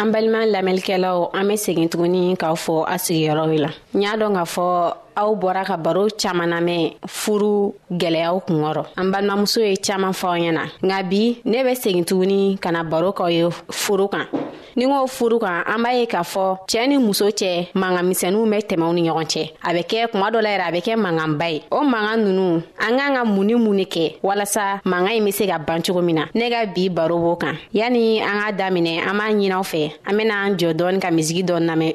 an balima lamɛnlikɛlaw an bɛ segin tuguni k'aw fɔ a sigiyɔrɔ la n y'a dɔn k'a fɔ aw bɔra ka baro caaman namɛn furu gwɛlɛyaw kungɔrɔ an balimamuso ye caaman fɔ aw ɲɛna nka bi ne bɛ segin tuguni ka na baro k'aw ye foro kan ni k'o furu kan an b'a ye k'a fɔ cɛɛ ni muso cɛ mangamisɛnuw bɛ tɛmɛw ni ɲɔgɔn cɛ a bɛ kɛ kuma dɔ la yɛrɛ a bɛ kɛ manganba ye o mangan nunu an k'an ka mun ni mun de kɛ walasa mangan ɲi be se ka ban cogo min na ne ka bi baro b'o kan yani an k'a daminɛ an b'a ɲinaw fɛ an bena an jɔ dɔɔni ka misigi dɔ namɛn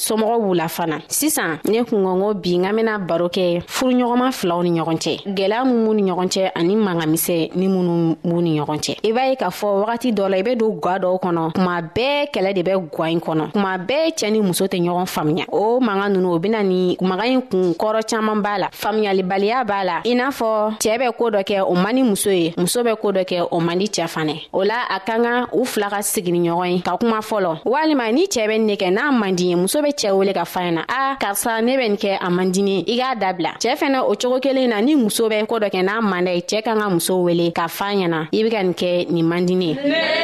somɔgɔw b'u la fana sisan ne kungɔngo bi n ka bena baro kɛ furuɲɔgɔnma filaw ni ɲɔgɔn cɛ gwɛlɛya min b'u ni ɲɔgɔn cɛ ani mangamisɛ ni minnu b'u ni ɲɔgɔn cɛ i b'a ye k'a fɔ wagati dɔ la i be don gwa dɔw kɔnɔ kuma bɛɛ kɛlɛ de bɛ gwa ɲi kɔnɔ kuma bɛɛ cɛɛ ni muso tɛ ɲɔgɔn faamuya o manga nunu o bena ni maga ɲi kun kɔrɔ caaman b'a la faamuyalibaliya b'a la i n'a fɔ cɛɛ bɛ koo dɔ kɛ o man ni muso ye muso bɛ koo dɔ kɛ o man di cɛɛ fanɛ o la a ka kan u fila ka sigini ɲɔgɔn ye ka kuma fɔlɔ walima ni cɛɛ bɛ ne kɛ n'a man di ye muso bɛ cɛɛ wele ka fa ɲɛna a karisa ne bɛ nin kɛ a man dini i k'a dabila cɛɛ fɛnɛ o cogo kelen na ni muso bɛ ko dɔ kɛ n'a man da ye cɛɛ kan ka muso wele ka fa ɲɛna i be ka nin kɛ nin man dini ye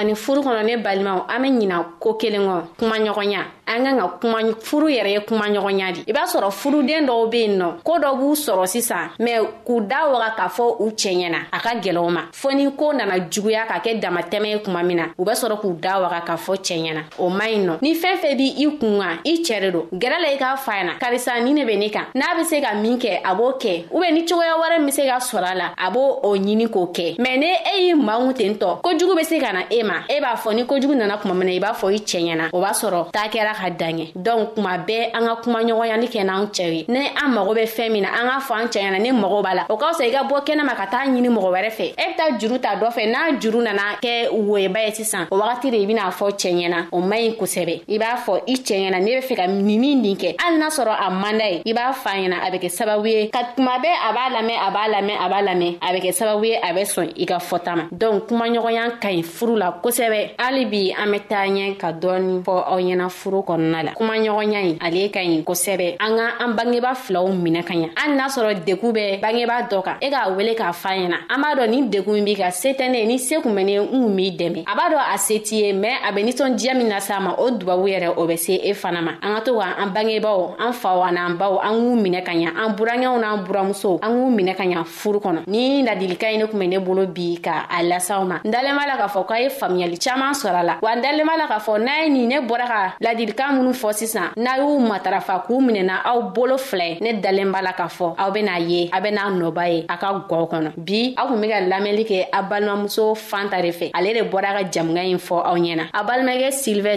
ani furu kɔnɔ ne balimaw an be ɲina ko kelen kɔ kuma ɲɔgɔnya an kan ka kuma furu yɛrɛ ye kuma ɲɔgɔnya di i b'a sɔrɔ furuden dɔw be yen nɔ ko dɔ b'u sɔrɔ sisan mɛ k'u da waga k'a fɔ u cɛ ɲɛna a ka gɛlɛw ma fɔ ni ko nana juguya ka kɛ damatɛmɛ ye kuma min na u bɛ sɔrɔ k'u da waga k'a fɔ cɛɛ ɲɛna o man ɲi nɔ ni fɛn fɛn b' i kun kan i cɛɛ de don gɛrɛ la i k'a fa ɲɛna karisa ni ne bɛ ne kan n'a bɛ se ka min kɛ a b'o kɛ u bɛ ni cogoya wɛrɛ min bɛ se ka sɔrɔ a la a b'o o ɲini k'o kɛ mɛ ni e y'i manw ten tɔ kojugu bɛ se ka na e ma e b'a fɔ ni kojugu nana kuma min na i b'a fɔ i cɛɛ ɲɛna o b'a sɔrɔ taa kɛra ka daɲɛ dɔnku kuma bɛɛ an ka kuma ɲɔgɔnyali kɛ n'an cɛ ye ni an mago bɛ fɛn min na an k'a fɔ an cɛ ɲɛna ni mago b'a la o ka fisa i ka bɔ kɛnɛma ka taa ɲini mɔgɔ wɛrɛ fɛ e bɛ taa juru ta dɔ fɛ n'a juru nana kɛ woyeba ye sisan o wagati de i bɛna fɔ cɛ ɲɛna o man ɲi kosɛbɛ i b'a fɔ i cɛ ɲɛna ne bɛ fɛ ka nin ni nin kɛ hali n'a sɔrɔ a man d'a ye i b'a fa ɲɛna a bɛ kɛ sababu ye ka kuma bɛɛ a b'a lamɛn a b'a lamɛn a b'a lamɛn a bɛ kɛ sababu ye a bɛ sɔn i ka fɔta ma dɔnku kumaɲɔgɔnya ka ɲi furu la kosɛbɛ hali bi an bɛ taa ɲɛ ka dɔɔni fɔ aw ɲɛna furu kɔnɔna la kumaɲɔgɔnya ye ale ka ɲi kosɛbɛ an ka an bangeba filaw minɛ ka ɲa hali n'a sɔrɔ degu bɛ bangeba dɔ kan e k'a wele k'a fa ɲɛna an b'a dɔn ni degu b'i ka se tɛ ne ni se kun bɛ ne n kun b'i dɛmɛ a b'a dɔn a se t'i ye mɛn a bɛ nisɔndiya min lase a ma o dubabu yɛrɛ o bɛ se e fana ma an ka to ka an bangebaw an faw an'an baw an k'u minɛ ka ɲa an burankɛw n'an buramusow an k'u minɛ ka ɲa furu kɔnɔ ni ladilikan ye ne tun bɛ ne bolo bi ka a lasaw ma n dalen b'a la k'a fɔ k'a ye faamuyali caman sɔrɔ a la wa n dalen b'a la k'a fɔ n'a ye nin ne bɔra ka ladilikan minnu fɔ sisan n'a y'u matarafa k'u minɛna aw bolo fila ye ne dalen b'a la k'a fɔ aw bɛna ye a bɛna nɔba ye a ka gɔw kɔnɔ bi aw kun bɛ ka lamɛnli kɛ a balimamuso fanta de fɛ ale de bɔra ka jamuga ɲi fɔ aw ɲɛna a balimakɛ silvɛ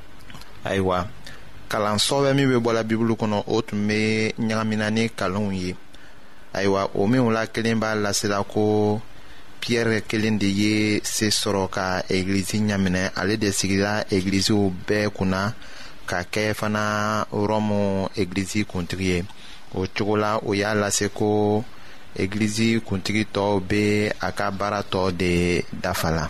ayiwa kalan sɔbɛ min bɛ bɔla bibulu kɔnɔ o tun bɛ ɲagamina ni kalonw ye ayiwa o minw la kelen b'a lasela ko piyɛrɛ kelen de ye se sɔrɔ ka egilizi ɲaminɛ ale de sigira egiliziw bɛɛ kunna ka kɛ fana rɔmu egilizi kuntigi ye o cogo la o y'a lase ko egilizi kuntigi tɔw bɛ a ka baara tɔ de dafa la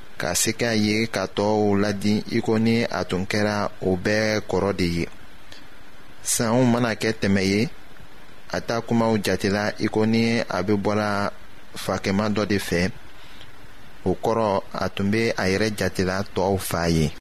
ka se k'a ye ka tɔɔw ladi i ko ni a tun kɛra o bɛɛ kɔrɔ de ye sanw mana kɛ tɛmɛ ye a ta kumaw jatela i ko ni a bɛ bɔra fakɛma dɔ de fɛ o kɔrɔ a tun bɛ a yɛrɛ jatela tɔɔw fa ye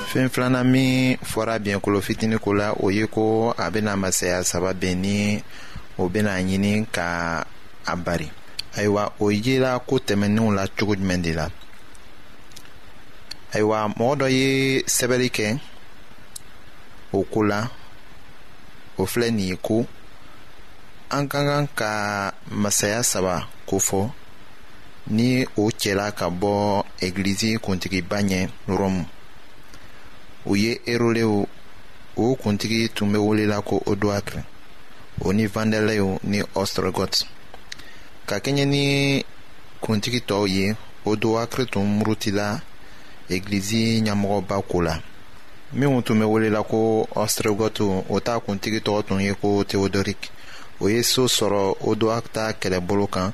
fɛn filanan min fɔra biɲɛkolo fitini ko la o ye ko a bɛna masaya saba bɛn ni o bɛna ɲini ka a bari ayiwa o yela ko tɛmɛnenw la cogo jumɛn de la ayiwa mɔgɔ dɔ ye sɛbɛnni kɛ o ko la o filɛ nin ye ko an ka kan ka masaya saba ko fɔ ni o cɛla ka bɔ egilizi kuntigiba ɲɛ rɔmu u ye erolew o kuntigi tun bɛ welela ko odoakre o ni vandɛlɛw ni ɔstrɔgɔt ka kɛɲɛ ni kuntigi tɔw ye odoakre tun murutila egilizi ɲɛmɔgɔba ko la minnu tun bɛ welela ko ɔstrɔgɔtu o t'a kuntigi tɔgɔ tun ye ko teodorik o ye so sɔrɔ odoakta kɛlɛbolo kan